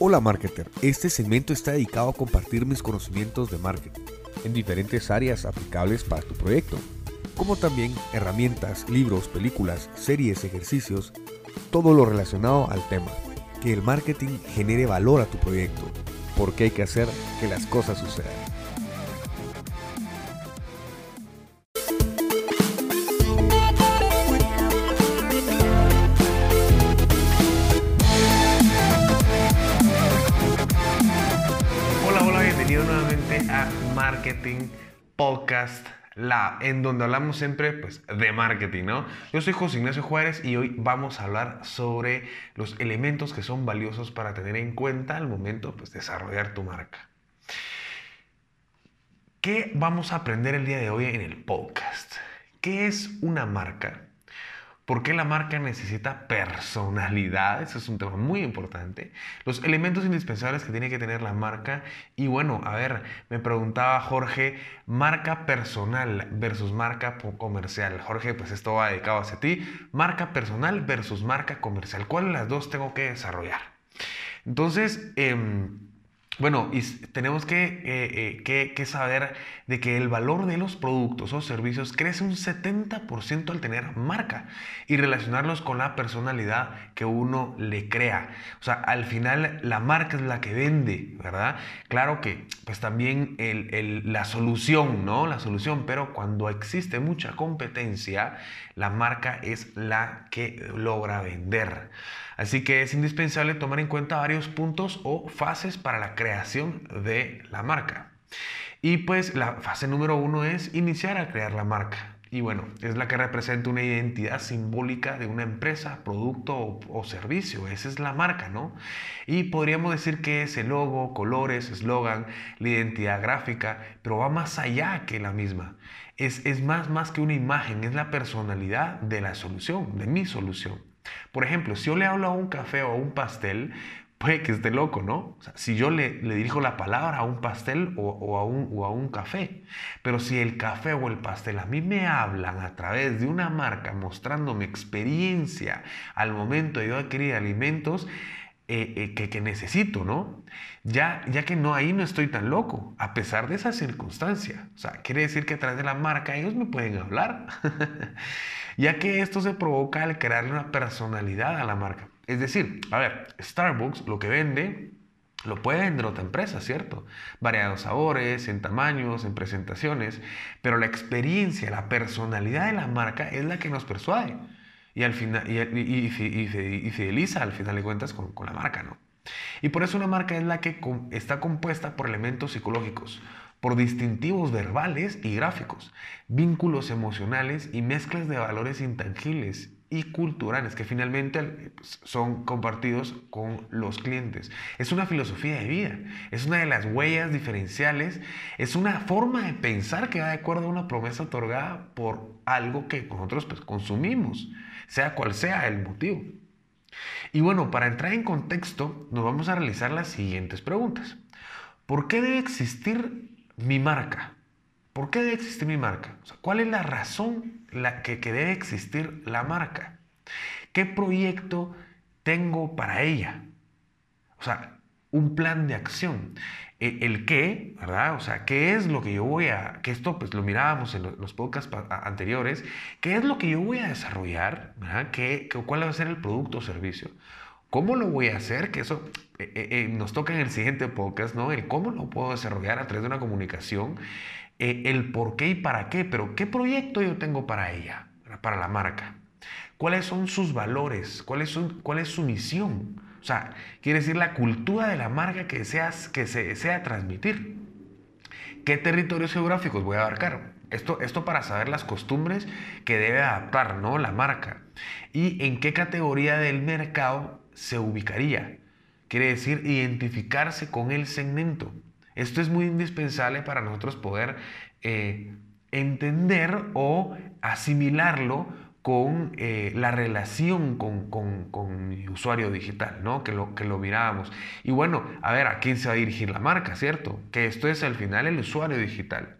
Hola marketer, este segmento está dedicado a compartir mis conocimientos de marketing en diferentes áreas aplicables para tu proyecto, como también herramientas, libros, películas, series, ejercicios, todo lo relacionado al tema. Que el marketing genere valor a tu proyecto, porque hay que hacer que las cosas sucedan. Lab, en donde hablamos siempre pues, de marketing, ¿no? Yo soy José Ignacio Juárez y hoy vamos a hablar sobre los elementos que son valiosos para tener en cuenta al momento pues, de desarrollar tu marca. ¿Qué vamos a aprender el día de hoy en el podcast? ¿Qué es una marca? ¿Por qué la marca necesita personalidad? Eso es un tema muy importante. Los elementos indispensables que tiene que tener la marca. Y bueno, a ver, me preguntaba Jorge, marca personal versus marca comercial. Jorge, pues esto va dedicado hacia ti. Marca personal versus marca comercial. ¿Cuál de las dos tengo que desarrollar? Entonces, eh, bueno, y tenemos que, eh, eh, que, que, saber de que el valor de los productos o servicios crece un 70% al tener marca y relacionarlos con la personalidad que uno le crea. O sea, al final la marca es la que vende, ¿verdad? Claro que pues también el, el, la solución, ¿no? La solución, pero cuando existe mucha competencia, la marca es la que logra vender. Así que es indispensable tomar en cuenta varios puntos o fases para la creación de la marca. Y pues la fase número uno es iniciar a crear la marca. Y bueno, es la que representa una identidad simbólica de una empresa, producto o, servicio. Esa es la marca, ¿no? Y podríamos decir que es el logo, colores, eslogan, la identidad gráfica, pero va más allá que la misma. Es, es más, más que una imagen, es la personalidad de la solución, de mi solución. Por ejemplo, si yo le hablo a un café o a un pastel, puede que esté loco, ¿no? O sea, si yo le, le, dirijo la palabra a un pastel o, o, a un, o, a un, café, pero si el café o el pastel a mí me hablan a través de una marca mostrando mi experiencia al momento de yo adquirir alimentos eh, eh, que, que, necesito, ¿no? Ya, ya que no, ahí no estoy tan loco, a pesar de esa circunstancia. O sea, quiere decir que a través de la marca ellos me pueden hablar, ya que esto se provoca al crearle una personalidad a la marca. Es decir, a ver, Starbucks lo que vende lo puede vender otra empresa, ¿cierto? Variados sabores, en tamaños, en presentaciones, pero la experiencia, la personalidad de la marca es la que nos persuade y, al final, y, y, y, fideliza al final de cuentas con, con, la marca, ¿no? Y por eso una marca es la que está compuesta por elementos psicológicos, por distintivos verbales y gráficos, vínculos emocionales y mezclas de valores intangibles y culturales que finalmente son compartidos con los clientes. Es una filosofía de vida, es una de las huellas diferenciales, es una forma de pensar que va de acuerdo a una promesa otorgada por algo que nosotros pues, consumimos, sea cual sea el motivo. Y bueno, para entrar en contexto, nos vamos a realizar las siguientes preguntas. ¿Por qué debe existir mi marca? ¿Por qué debe existir mi marca? ¿Cuál es la razón la que, que debe existir la marca? ¿Qué proyecto tengo para ella? O sea, un plan de acción. El, el, qué, ¿verdad? O sea, ¿qué es lo que yo voy a, que esto pues lo mirábamos en los podcasts anteriores, ¿qué es lo que yo voy a desarrollar? ¿verdad? ¿Qué, ¿Cuál va a ser el producto o servicio? ¿Cómo lo voy a hacer? Que eso eh, eh, nos toca en el siguiente podcast, ¿no? El cómo lo puedo desarrollar a través de una comunicación eh, el por qué y para qué, pero ¿qué proyecto yo tengo para ella, para la marca? ¿Cuáles son sus valores? ¿Cuál es su, cuál es su misión? O sea, quiere decir la cultura de la marca que, deseas, que se desea transmitir. ¿Qué territorios geográficos voy a abarcar? Esto, esto para saber las costumbres que debe adaptar ¿no? la marca. Y en qué categoría del mercado se ubicaría. Quiere decir identificarse con el segmento. Esto es muy indispensable para nosotros poder eh, entender o asimilarlo con eh, la relación con, con, con, usuario digital, ¿no? Que lo, que lo mirábamos. Y bueno, a ver, ¿a quién se va a dirigir la marca, cierto? Que esto es al final el usuario digital.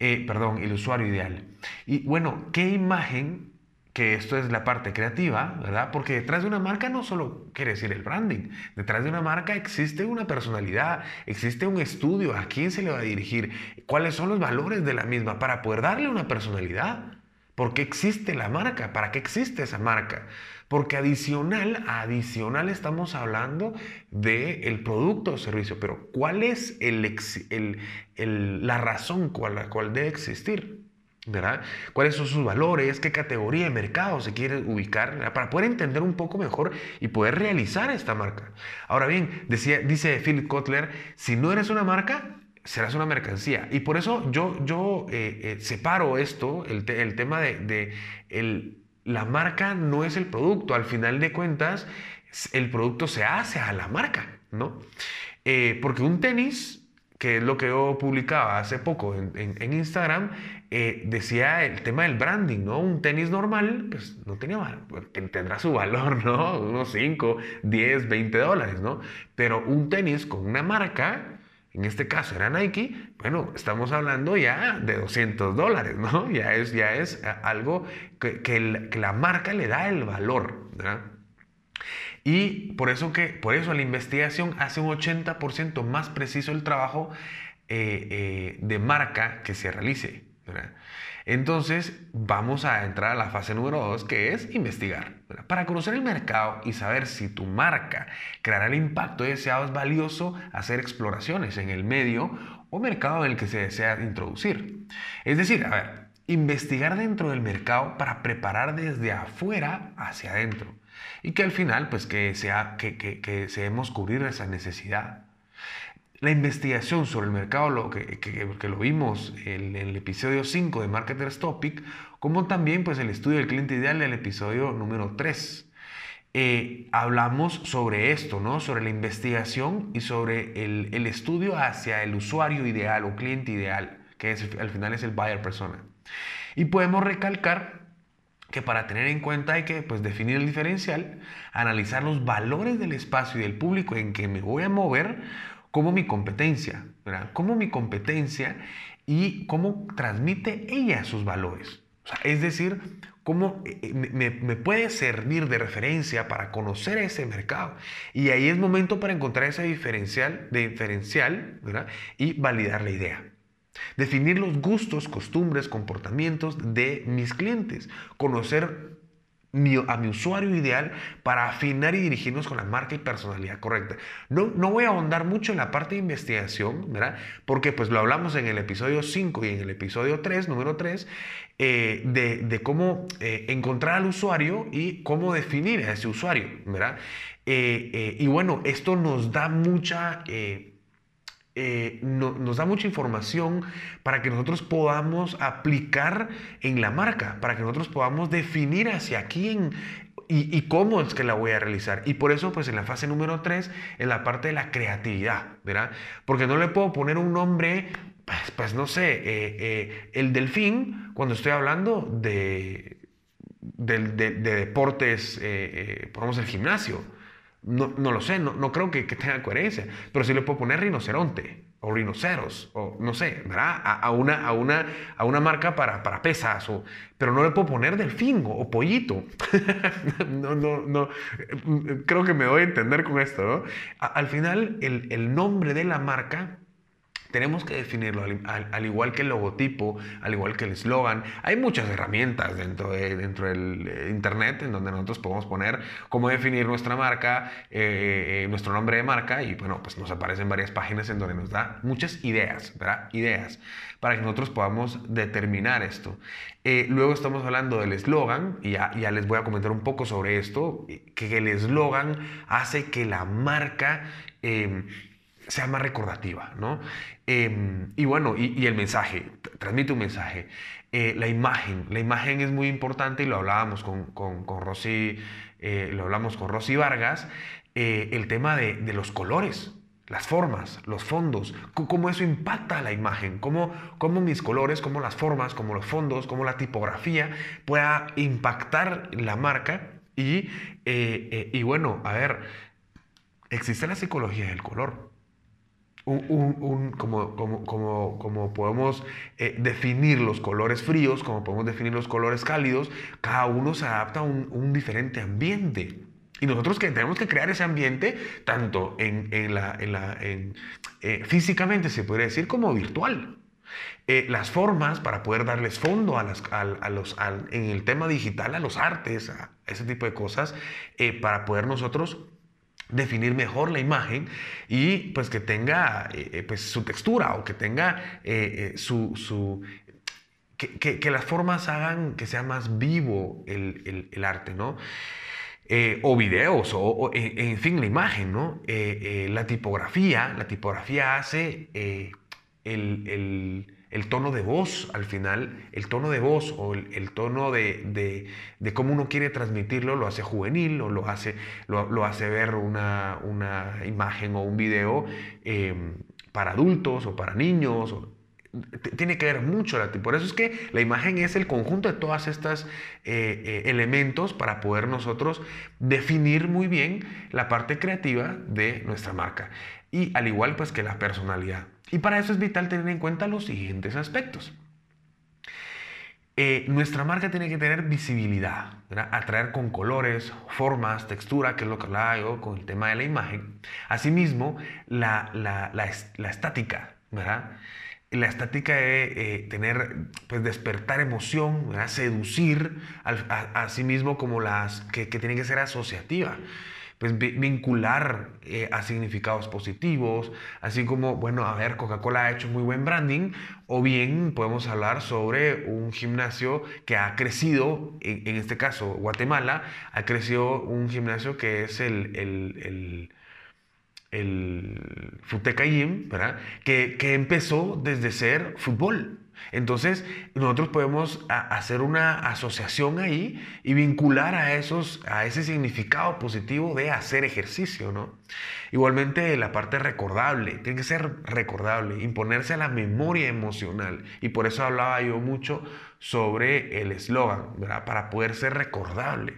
Eh, perdón, el usuario ideal. Y bueno, ¿qué imagen que esto es la parte creativa, ¿verdad? Porque detrás de una marca no solo quiere decir el branding, detrás de una marca existe una personalidad, existe un estudio, a quién se le va a dirigir, cuáles son los valores de la misma para poder darle una personalidad. ¿Por qué existe la marca? ¿Para qué existe esa marca? Porque adicional, adicional estamos hablando del el producto o servicio, pero ¿cuál es la razón por la cual debe existir? ¿Verdad? ¿Cuáles son sus valores? ¿Qué categoría de mercado se quiere ubicar? Para poder entender un poco mejor y poder realizar esta marca. Ahora bien, decía, dice Philip Kotler, si no eres una marca, serás una mercancía. Y por eso yo, yo eh, eh, separo esto, el, tema de, el, la marca no es el producto. Al final de cuentas, el producto se hace a la marca, ¿no? Eh, porque un tenis que es lo que yo publicaba hace poco en, Instagram, eh, decía el tema del branding, ¿no? Un tenis normal, pues no tenía tendrá su valor, ¿no? Unos 5, 10, 20 dólares, ¿no? Pero un tenis con una marca, en este caso era Nike, bueno, estamos hablando ya de 200 dólares, ¿no? Ya es, ya es algo que, la marca le da el valor, ¿verdad? Y por eso, que, por eso la investigación hace un 80% más preciso el trabajo eh, eh, de marca que se realice. Entonces vamos a entrar a la fase número 2 que es investigar. Para conocer el mercado y saber si tu marca creará el impacto deseado es valioso hacer exploraciones en el medio o mercado en el que se desea introducir. Es decir, investigar dentro del mercado para preparar desde afuera hacia adentro y que al final pues que, sea, que, que, que cubrir esa necesidad. La investigación sobre el mercado, lo que, lo vimos en, el episodio 5 de Marketers Topic, como también pues el estudio del cliente ideal del episodio número 3. Eh, hablamos sobre esto, ¿no? Sobre la investigación y sobre el, el, estudio hacia el usuario ideal o cliente ideal, que es, al final es el buyer persona. Y podemos recalcar que para tener en cuenta hay que pues, definir el diferencial, analizar los valores del espacio y del público en que me voy a mover como mi competencia, ¿verdad? Como mi competencia y cómo transmite ella sus valores. es decir, cómo eh, eh, me, me, puede servir de referencia para conocer ese mercado. Y ahí es momento para encontrar ese diferencial, diferencial ¿verdad? y validar la idea. Definir los gustos, costumbres, comportamientos de mis clientes. Conocer a mi usuario ideal para afinar y dirigirnos con la marca y personalidad correcta. No, no voy a ahondar mucho en la parte de investigación, ¿verdad? Porque pues lo hablamos en el episodio 5 y en el episodio 3, número 3, eh, de, cómo eh, encontrar al usuario y cómo definir a ese usuario, ¿verdad? Eh, y bueno, esto nos da mucha nos da mucha información para que nosotros podamos aplicar en la marca, para que nosotros podamos definir hacia quién y, cómo es que la voy a realizar. Y por eso, pues en la fase número 3, en la parte de la creatividad, ¿verdad? Porque no le puedo poner un nombre, pues, pues no sé, eh, eh, el delfín, cuando estoy hablando de, de, de, deportes, pongamos el gimnasio. No, no lo sé, no, no creo que, que, tenga coherencia, pero sí le puedo poner rinoceronte o rinoceros, o no sé, ¿verdad? A, una, a, una, a una marca para, para pesas, o, pero no le puedo poner delfingo o pollito. no, no, no, creo que me doy a entender con esto, ¿no? al final, el, el nombre de la marca tenemos que definirlo, al, igual que el logotipo, al igual que el eslogan. Hay muchas herramientas dentro, de, dentro del eh, Internet en donde nosotros podemos poner cómo definir nuestra marca, eh, eh, nuestro nombre de marca y bueno, pues nos aparecen varias páginas en donde nos da muchas ideas, ¿verdad? Ideas para que nosotros podamos determinar esto. luego estamos hablando del eslogan y ya, ya, les voy a comentar un poco sobre esto, que el eslogan hace que la marca sea más recordativa, ¿no? Em, y bueno, y, el mensaje, transmite un mensaje. Eh, la imagen, la imagen es muy importante y lo hablábamos con, con, con Rosy, eh, lo hablamos con Rosy Vargas, eh, el tema de, de, los colores, las formas, los fondos, cómo eso impacta a la imagen, cómo, cómo mis colores, cómo las formas, cómo los fondos, cómo la tipografía pueda impactar la marca y, y bueno, a ver, existe la psicología del color. Un, como, podemos eh, definir los colores fríos, como podemos definir los colores cálidos, cada uno se adapta a un, diferente ambiente. Y nosotros que tenemos que crear ese ambiente, tanto en, eh, físicamente, se podría decir, como virtual. Eh, las formas para poder darles fondo a, las, en el tema digital, a los artes, a ese tipo de cosas, para poder nosotros definir mejor la imagen y pues que tenga eh, eh, pues, su textura o que tenga eh, su... su que, que, las formas hagan que sea más vivo el, el, arte, ¿no? o videos, o, en fin, la imagen, ¿no? la tipografía, la tipografía hace el el tono de voz al final, el tono de voz o el, tono de, de, cómo uno quiere transmitirlo lo hace juvenil o lo hace, lo, hace ver una, una, imagen o un video em, para adultos o para niños. tiene que ver mucho, por eso es que la imagen es el conjunto de todos estos eh, eh, elementos para poder nosotros definir muy bien la parte creativa de nuestra marca. Y al igual pues que la personalidad. Y para eso es vital tener en cuenta los siguientes aspectos. Eh, nuestra marca tiene que tener visibilidad, atraer con colores, formas, textura, que es lo que hablaba yo con el tema de la imagen. Asimismo, la, la, la, estática, ¿verdad? La estática de eh, tener, pues despertar emoción, seducir, asimismo como las que, que tienen que ser asociativa pues vincular eh, a significados positivos, así como, bueno, a ver, Coca-Cola ha hecho muy buen branding, o bien podemos hablar sobre un gimnasio que ha crecido, en, este caso Guatemala, ha crecido un gimnasio que es el, el, el el Futeca Gym, ¿verdad? Que, que empezó desde ser fútbol. Entonces, nosotros podemos hacer una asociación ahí y vincular a, esos, a ese significado positivo de hacer ejercicio, ¿no? Igualmente, la parte recordable, tiene que ser recordable, imponerse a la memoria emocional. Y por eso hablaba yo mucho sobre el eslogan. Para poder ser recordable.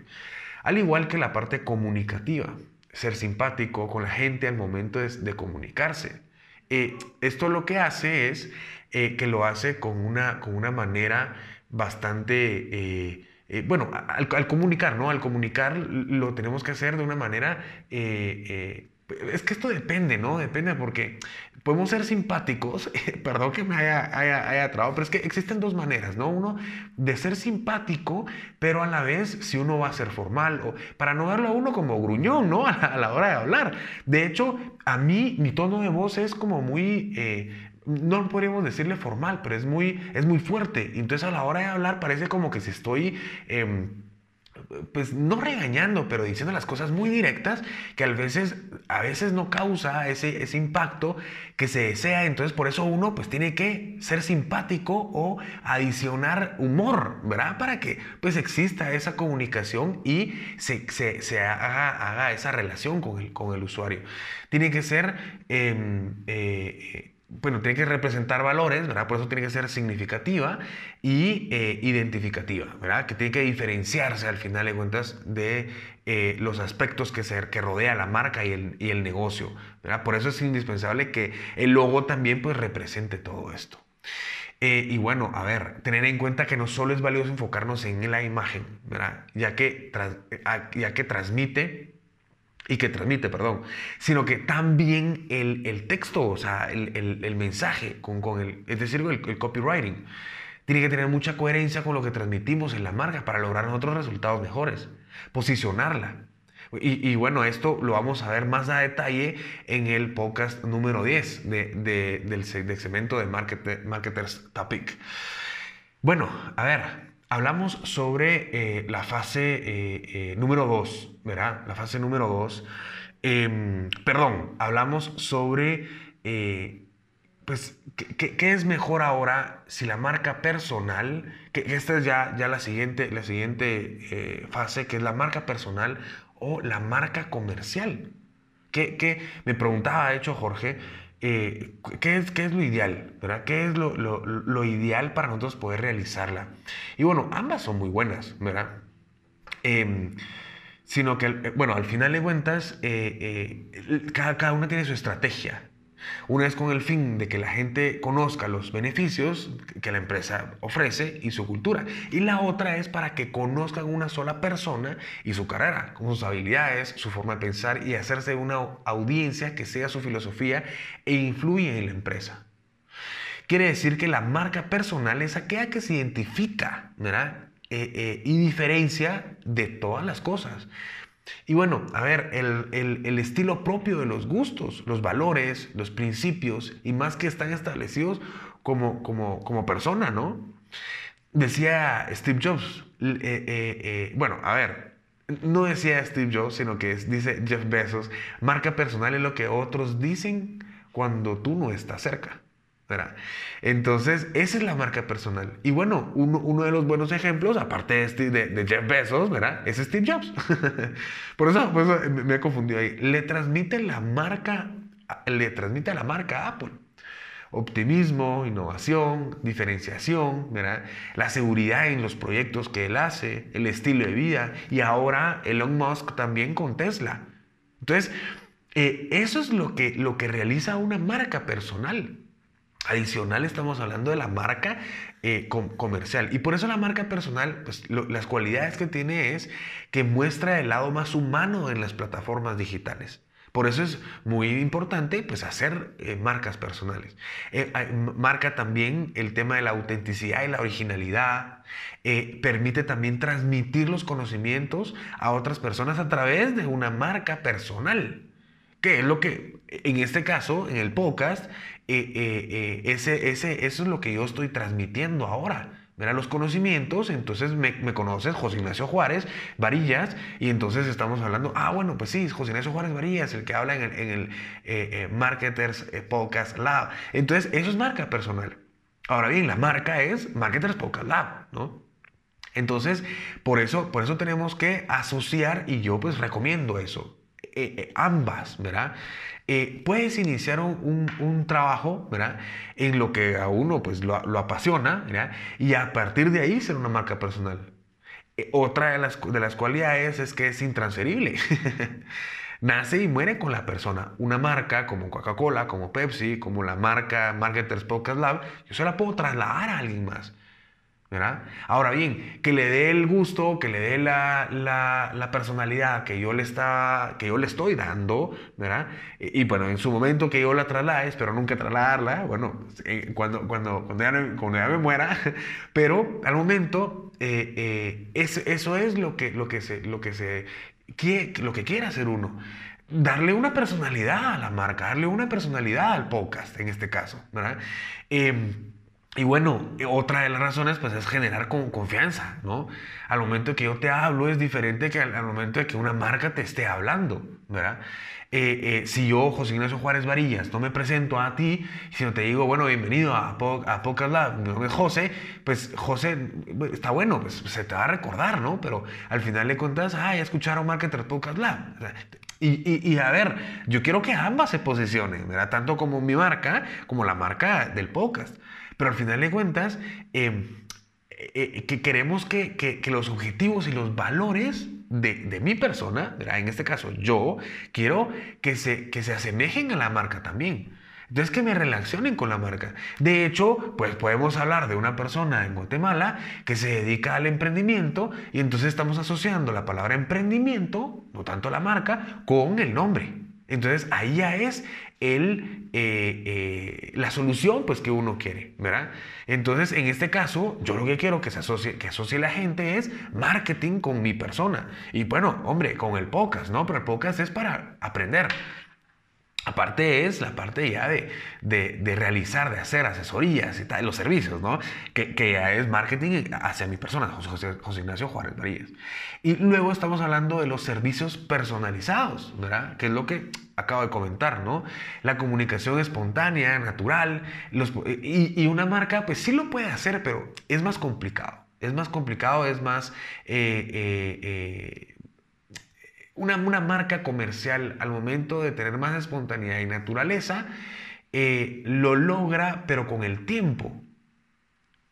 Al igual que la parte comunicativa, ser simpático con la gente al momento de, comunicarse. Eh, esto lo que hace es eh, que lo hace con una, con una manera bastante... Eh, eh, bueno, al, comunicar, ¿no? Al comunicar lo tenemos que hacer de una manera... es que esto depende, ¿no? Depende porque podemos ser simpáticos, perdón que me haya, haya, trabado, pero es que existen dos maneras, ¿no? Uno de ser simpático, pero a la vez si uno va a ser formal, o para no verlo a uno como gruñón, ¿no? A la, hora de hablar. De hecho, a mí mi tono de voz es como muy no podríamos decirle formal, pero es muy, es muy fuerte. Entonces a la hora de hablar parece como que si estoy... Em, pues no regañando, pero diciendo las cosas muy directas que a veces, a veces no causa ese, ese impacto que se desea. Entonces por eso uno pues tiene que ser simpático o adicionar humor, ¿verdad? Para que pues exista esa comunicación y se, se, haga, haga, esa relación con el, con el usuario. Tiene que ser... Em, eh, bueno, tiene que representar valores, ¿verdad? Por eso tiene que ser significativa y eh, identificativa, ¿verdad? Que tiene que diferenciarse al final de cuentas de eh, los aspectos que, se, que rodea la marca y el, y el negocio, ¿verdad? Por eso es indispensable que el logo también pues represente todo esto. Eh, y bueno, a ver, tener en cuenta que no solo es valioso enfocarnos en la imagen, ¿verdad? Ya que, ya que transmite y que transmite, perdón, sino que también el, el texto, o sea, el, el, el mensaje, con, con, el, es decir, el, copywriting, tiene que tener mucha coherencia con lo que transmitimos en la marca para lograr otros resultados mejores, posicionarla. Y, y, bueno, esto lo vamos a ver más a detalle en el podcast número 10 de, de, del, segmento de Marketers Topic. Bueno, a ver, hablamos sobre eh, la fase eh, eh, número 2, ¿verdad? La fase número 2. Em, perdón, hablamos sobre, pues, ¿qué, es mejor ahora si la marca personal, que, esta es ya, ya la siguiente, la siguiente fase, que es la marca personal o la marca comercial? ¿Qué, me preguntaba, de hecho, Jorge, eh, ¿qué, es, ¿qué, es, lo ideal? ¿verdad? ¿Qué es lo, ideal para nosotros poder realizarla? Y bueno, ambas son muy buenas, ¿verdad? Em, sino que, bueno, al final de cuentas, eh, eh, cada, una tiene su estrategia. Una es con el fin de que la gente conozca los beneficios que la empresa ofrece y su cultura. Y la otra es para que conozcan una sola persona y su carrera, sus habilidades, su forma de pensar y hacerse una audiencia que sea su filosofía e influye en la empresa. Quiere decir que la marca personal es aquella que se identifica ¿verdad? Eh, eh, y diferencia de todas las cosas. Y bueno, a ver, el, estilo propio de los gustos, los valores, los principios y más que están establecidos como, como, como persona, ¿no? Decía Steve Jobs, eh, bueno, a ver, no decía Steve Jobs, sino que dice Jeff Bezos, marca personal es lo que otros dicen cuando tú no estás cerca. Entonces, esa es la marca personal. Y bueno, uno, de los buenos ejemplos, aparte de, este, de, Jeff Bezos, ¿verdad? Es Steve Jobs. por, eso, me he confundido ahí. Le transmite la marca, le transmite a la marca Apple. Optimismo, innovación, diferenciación. La seguridad en los proyectos que él hace, el estilo de vida y ahora Elon Musk también con Tesla. Entonces, eh, eso es lo que, lo que realiza una marca personal. Adicional estamos hablando de la marca eh, comercial. Y por eso la marca personal, pues las cualidades que tiene es que muestra el lado más humano en las plataformas digitales. Por eso es muy importante pues, hacer eh, marcas personales. Eh, marca también el tema de la autenticidad y la originalidad. permite también transmitir los conocimientos a otras personas a través de una marca personal. Que es lo que, en este caso, en el podcast, eh, eh, eh, ese, ese, eso es lo que yo estoy transmitiendo ahora. Mira los conocimientos, entonces me, conoces José Ignacio Juárez Varillas, y entonces estamos hablando, ah, bueno, pues sí, José Ignacio Juárez Varillas, el que habla en el, Marketers Podcast Lab. Entonces, eso es marca personal. Ahora bien, la marca es Marketers Podcast Lab, ¿no? Entonces, por eso, por eso tenemos que asociar, y yo pues recomiendo eso, ambas, ¿verdad? Eh, puedes iniciar un, trabajo, ¿verdad? En lo que a uno pues lo, apasiona, ¿verdad? Y a partir de ahí ser una marca personal. Eh, otra de las, de las cualidades es que es intransferible. Nace y muere con la persona. Una marca como Coca-Cola, como Pepsi, como la marca Marketers Podcast Lab, yo se la puedo trasladar a alguien más. ¿Verdad? Ahora bien, que le dé el gusto, que le dé la, la, personalidad que yo, le está, que yo le estoy dando, ¿verdad? Y, bueno, en su momento que yo la traslade, espero nunca trasladarla, bueno, eh, cuando, cuando, cuando, ya, cuando ya me muera, pero al momento eh, eh, eso es lo que, lo que se, lo que se quiere, lo que quiere hacer uno darle una personalidad a la marca, darle una personalidad al podcast en este caso, ¿verdad? Em, y bueno, otra de las razones pues es generar con confianza, ¿no? Al momento que yo te hablo es diferente que al, momento de que una marca te esté hablando, ¿verdad? Eh, eh, si yo, José Ignacio Juárez Varillas, no me presento a ti, sino te digo, bueno, bienvenido a, a Podcast Lab, mi nombre es José, pues José, está bueno, pues se te va a recordar, ¿no? Pero al final le cuentas, ah, ya escucharon Marketer Podcast Lab. Y, y, a ver, yo quiero que ambas se posicionen, ¿verdad? Tanto como mi marca, como la marca del podcast. Pero al final de cuentas, em, eh, eh, que queremos que, que, los objetivos y los valores de, de, mi persona, en este caso yo, quiero que se, que se asemejen a la marca también. Entonces que me relacionen con la marca. De hecho, pues podemos hablar de una persona en Guatemala que se dedica al emprendimiento y entonces estamos asociando la palabra emprendimiento, no tanto la marca, con el nombre. Entonces ahí ya es el, eh, eh, la solución pues, que uno quiere, ¿verdad? Entonces, en este caso, yo lo que quiero que se asocie, que asocie la gente es marketing con mi persona. Y bueno, hombre, con el podcast, ¿no? Pero el podcast es para aprender. Aparte es la parte ya de, de, realizar, de hacer asesorías y tal, los servicios, ¿no? Que, que ya es marketing hacia mi persona, José, Ignacio Juárez Marías. Y luego estamos hablando de los servicios personalizados, ¿verdad? Que es lo que acabo de comentar, ¿no? La comunicación espontánea, natural, los, y, y, una marca pues sí lo puede hacer, pero es más complicado. Es más complicado, es más... Eh, eh, eh, una, marca comercial al momento de tener más espontaneidad y naturaleza, eh, lo logra, pero con el tiempo.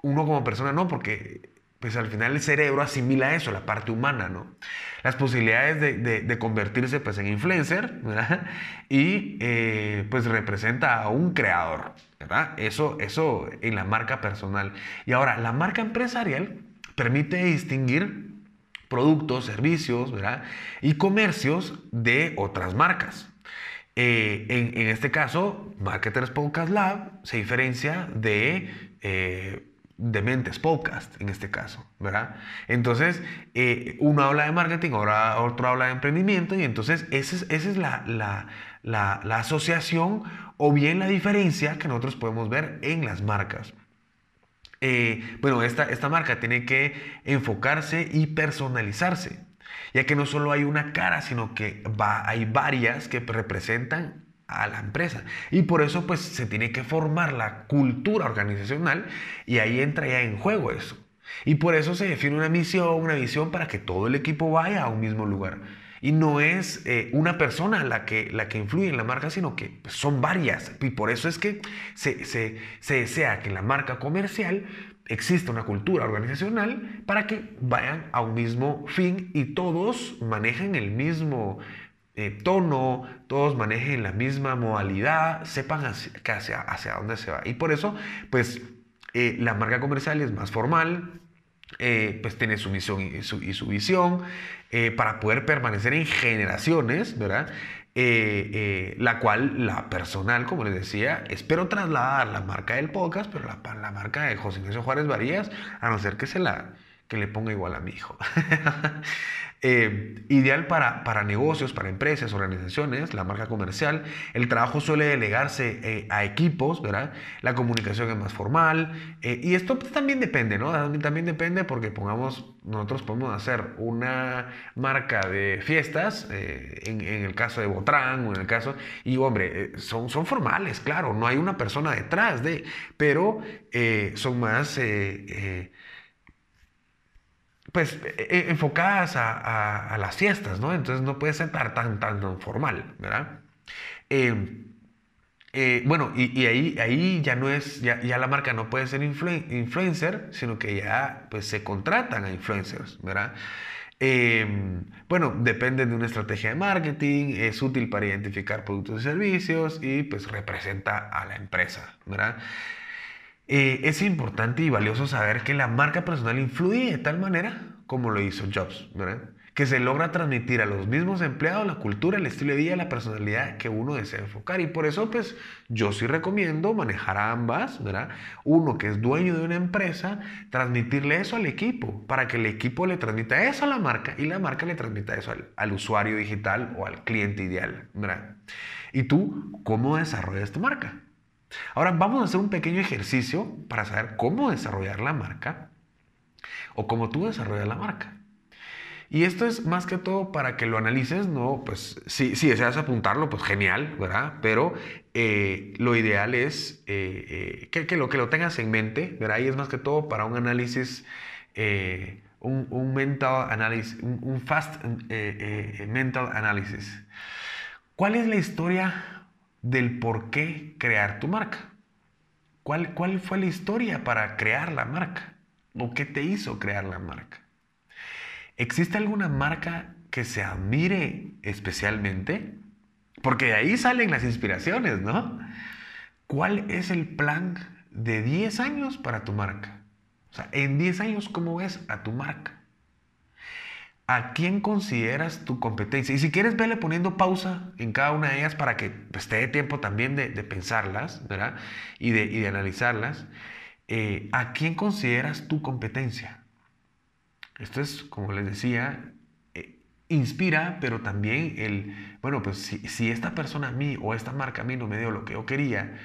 Uno como persona no, porque pues al final el cerebro asimila eso, la parte humana, ¿no? Las posibilidades de, convertirse pues en influencer. Y eh, pues representa a un creador, ¿verdad? Eso, eso en la marca personal. Y ahora, la marca empresarial permite distinguir productos, servicios, ¿verdad? Y comercios de otras marcas. Eh, en, este caso, Marketers Podcast Lab se diferencia de eh, de mentes podcast en este caso, ¿verdad? Entonces, eh, uno habla de marketing, ahora otro habla de emprendimiento y entonces esa es, la, la, asociación o bien la diferencia que nosotros podemos ver en las marcas. Eh, bueno, esta, esta marca tiene que enfocarse y personalizarse, ya que no solo hay una cara, sino que va, hay varias que representan a la empresa. Y por eso pues se tiene que formar la cultura organizacional y ahí entra ya en juego eso. Y por eso se define una misión, una visión para que todo el equipo vaya a un mismo lugar. Y no es eh, una persona la que, la que influye en la marca, sino que pues, son varias. Y por eso es que se, se, se desea que en la marca comercial exista una cultura organizacional para que vayan a un mismo fin y todos manejen el mismo eh, tono, todos manejen la misma modalidad, sepan hacia, hacia, dónde se va. Y por eso, pues, eh, la marca comercial es más formal, pues tiene su misión y su visión, para poder permanecer en generaciones, ¿verdad? la cual la personal, como les decía, espero trasladar la marca del podcast, pero la, la marca de José Ignacio Juárez Varías, a no ser que se la que le ponga igual a mi hijo. Eh, ideal para, para, negocios, para empresas, organizaciones, la marca comercial. El trabajo suele delegarse eh, a equipos, ¿verdad? La comunicación es más formal. Eh, y esto también depende, ¿no? También depende porque pongamos, nosotros podemos hacer una marca de fiestas, en, en, el caso de Botrán o en el caso, y hombre, son, son formales, claro, no hay una persona detrás de, pero son más pues e, e, enfocadas a, las fiestas, ¿no? Entonces no puede ser tan, tan, formal, ¿verdad? Eh, eh, bueno, y, ahí, ahí ya no es, ya, la marca no puede ser influencer, sino que ya pues se contratan a influencers, ¿verdad? Eh, bueno, depende de una estrategia de marketing, es útil para identificar productos y servicios y pues representa a la empresa, ¿verdad? Eh, es importante y valioso saber que la marca personal influye de tal manera como lo hizo Jobs. Que se logra transmitir a los mismos empleados la cultura, el estilo de vida, la personalidad que uno desea enfocar. Y por eso, pues, yo sí recomiendo manejar ambas, ¿verdad? Uno que es dueño de una empresa, transmitirle eso al equipo, para que el equipo le transmita eso a la marca y la marca le transmita eso al, al usuario digital o al cliente ideal, ¿verdad? ¿Y tú cómo desarrollas tu marca? Ahora vamos a hacer un pequeño ejercicio para saber cómo desarrollar la marca o cómo tú desarrollas la marca. Y esto es más que todo para que lo analices, no, pues si, si deseas apuntarlo, pues genial, ¿verdad? Pero eh, lo ideal es eh, eh, que, lo, que lo tengas en mente, ¿verdad? Y es más que todo para un análisis, un, mental análisis, un fast mental análisis. ¿Cuál es la historia del por qué crear tu marca. ¿Cuál, ¿Cuál fue la historia para crear la marca? ¿O qué te hizo crear la marca? ¿Existe alguna marca que se admire especialmente? Porque de ahí salen las inspiraciones, ¿no? ¿Cuál es el plan de 10 años para tu marca? O sea, en 10 años, ¿cómo ves a tu marca? ¿A quién consideras tu competencia? Y si quieres, vele poniendo pausa en cada una de ellas para que pues, te dé tiempo también de, pensarlas, ¿verdad? Y de, analizarlas. Eh, ¿A quién consideras tu competencia? Esto es, como les decía, eh, inspira, pero también el, bueno, pues si, si, esta persona a mí o esta marca a mí no me dio lo que yo quería,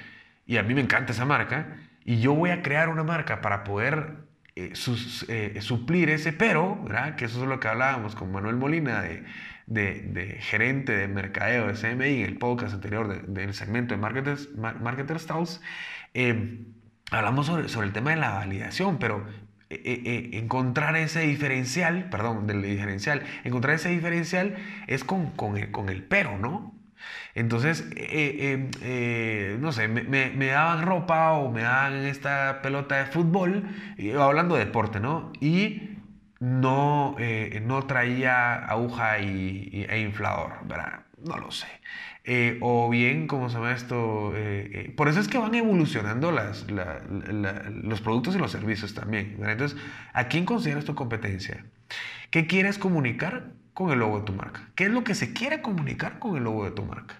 y a mí me encanta esa marca, y yo voy a crear una marca para poder eh, eh, suplir ese pero, ¿verdad? que eso es lo que hablábamos con Manuel Molina, de, de, gerente de mercadeo de CMI, en el podcast anterior del segmento de Marketers, Marketers eh, hablamos sobre, sobre, el tema de la validación, pero encontrar ese diferencial, perdón, del diferencial, encontrar ese diferencial es con, con, el, con el pero, ¿no? Entonces, no sé, me, daban ropa o me daban esta pelota de fútbol, hablando de deporte, ¿no? Y no, no traía aguja y, e inflador, ¿verdad? No lo sé. Eh, o bien, ¿cómo se llama esto? Eh, eh, por eso es que van evolucionando las, los productos y los servicios también. Entonces, ¿a quién consideras tu competencia? ¿Qué quieres comunicar con el logo de tu marca? ¿Qué es lo que se quiere comunicar con el logo de tu marca?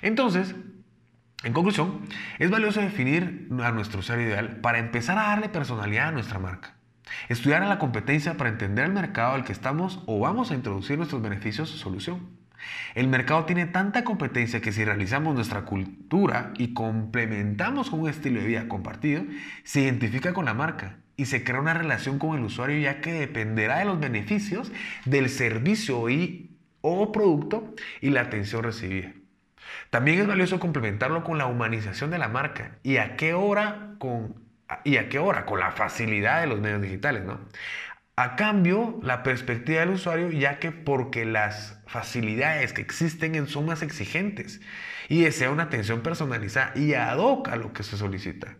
Entonces, en conclusión, es valioso definir a nuestro ser ideal para empezar a darle personalidad a nuestra marca. Estudiar a la competencia para entender el mercado al que estamos o vamos a introducir nuestros beneficios o solución. El mercado tiene tanta competencia que si realizamos nuestra cultura y complementamos con un estilo de vida compartido, se identifica con la marca y se crea una relación con el usuario ya que dependerá de los beneficios del servicio y, o producto y la atención recibida. También es valioso complementarlo con la humanización de la marca y a qué hora con y a qué hora con la facilidad de los medios digitales, ¿no? A cambio, la perspectiva del usuario, ya que porque las facilidades que existen son más exigentes y desea una atención personalizada y ad hoc a lo que se solicita.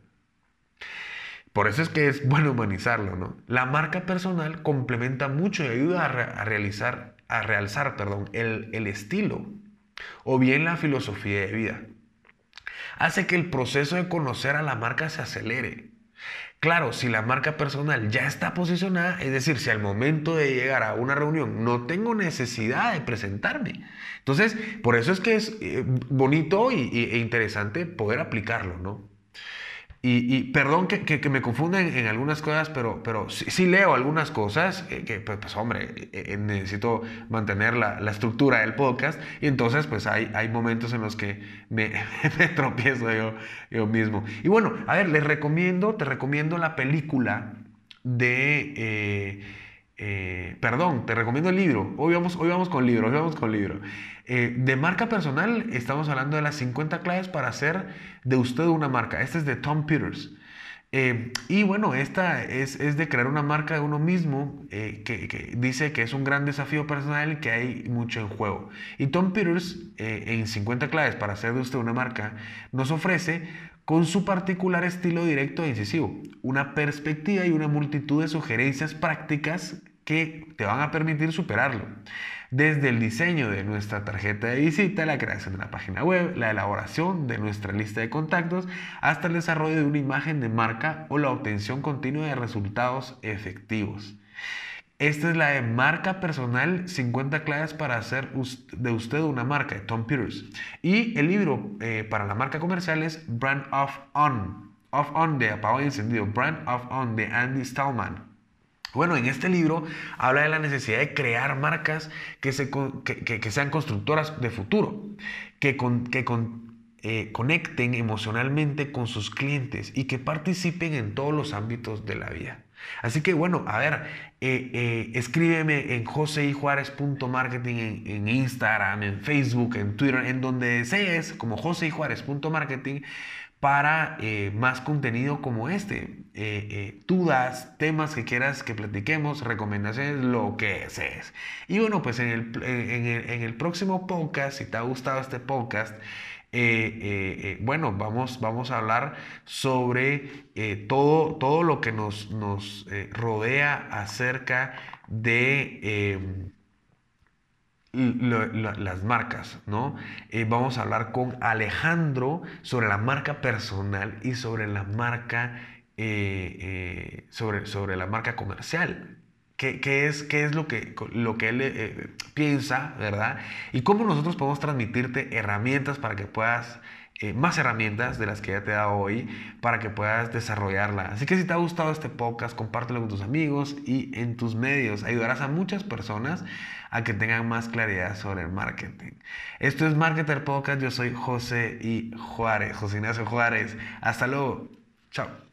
Por eso es que es bueno humanizarlo, ¿no? La marca personal complementa mucho y ayuda a, realizar, a realzar perdón, el, el estilo o bien la filosofía de vida. Hace que el proceso de conocer a la marca se acelere Claro, si la marca personal ya está posicionada, es decir, si al momento de llegar a una reunión no tengo necesidad de presentarme. Entonces, por eso es que es eh, bonito e interesante poder aplicarlo, ¿no? Y, perdón que, me confunden en algunas cosas, pero, pero sí, leo algunas cosas eh, que, pues, pues hombre, eh, eh, necesito mantener la, estructura del podcast. Y entonces, pues hay, hay momentos en los que me, tropiezo yo, mismo. Y bueno, a ver, les recomiendo, te recomiendo la película de... perdón, te recomiendo el libro. Hoy vamos, hoy vamos con libro, hoy vamos con libro. Eh, de marca personal, estamos hablando de las 50 claves para hacer de usted una marca. Este es de Tom Peters. Eh, y bueno, esta es, de crear una marca de uno mismo eh, que, dice que es un gran desafío personal y que hay mucho en juego. Y Tom Peters, en 50 claves para hacer de usted una marca, nos ofrece con su particular estilo directo e incisivo, una perspectiva y una multitud de sugerencias prácticas que te van a permitir superarlo desde el diseño de nuestra tarjeta de visita, la creación de la página web, la elaboración de nuestra lista de contactos, hasta el desarrollo de una imagen de marca o la obtención continua de resultados efectivos. Esta es la de marca personal, 50 claves para hacer de usted una marca, de Tom Peters. Y el libro eh, para la marca comercial es Brand of On, of On de apagado y encendido, Brand of On de Andy Stallman. Bueno, en este libro habla de la necesidad de crear marcas que, sean constructoras de futuro, que, eh, conecten emocionalmente con sus clientes y que participen en todos los ámbitos de la vida. Así que bueno, a ver, eh, eh, escríbeme en joseijuárez.marketing en, en Instagram, en Facebook, en Twitter, en donde desees, como joseijuárez.marketing para eh, más contenido como este. Eh, dudas, temas que quieras que platiquemos, recomendaciones, lo que seas. Y bueno, pues en el, en el, próximo podcast, si te ha gustado este podcast, bueno, vamos, vamos a hablar sobre todo, todo lo que nos, nos rodea acerca de las marcas, ¿no? Eh, vamos a hablar con Alejandro sobre la marca personal y sobre la marca, eh, eh, sobre, sobre la marca comercial. ¿Qué, qué es, qué es lo que, lo que él piensa, verdad? Y cómo nosotros podemos transmitirte herramientas para que puedas eh, más herramientas de las que ya te he dado hoy para que puedas desarrollarla. Así que si te ha gustado este podcast, compártelo con tus amigos y en tus medios. Ayudarás a muchas personas a que tengan más claridad sobre el marketing. Esto es Marketer Podcast. Yo soy José y Juárez, José Ignacio Juárez. Hasta luego. Chao.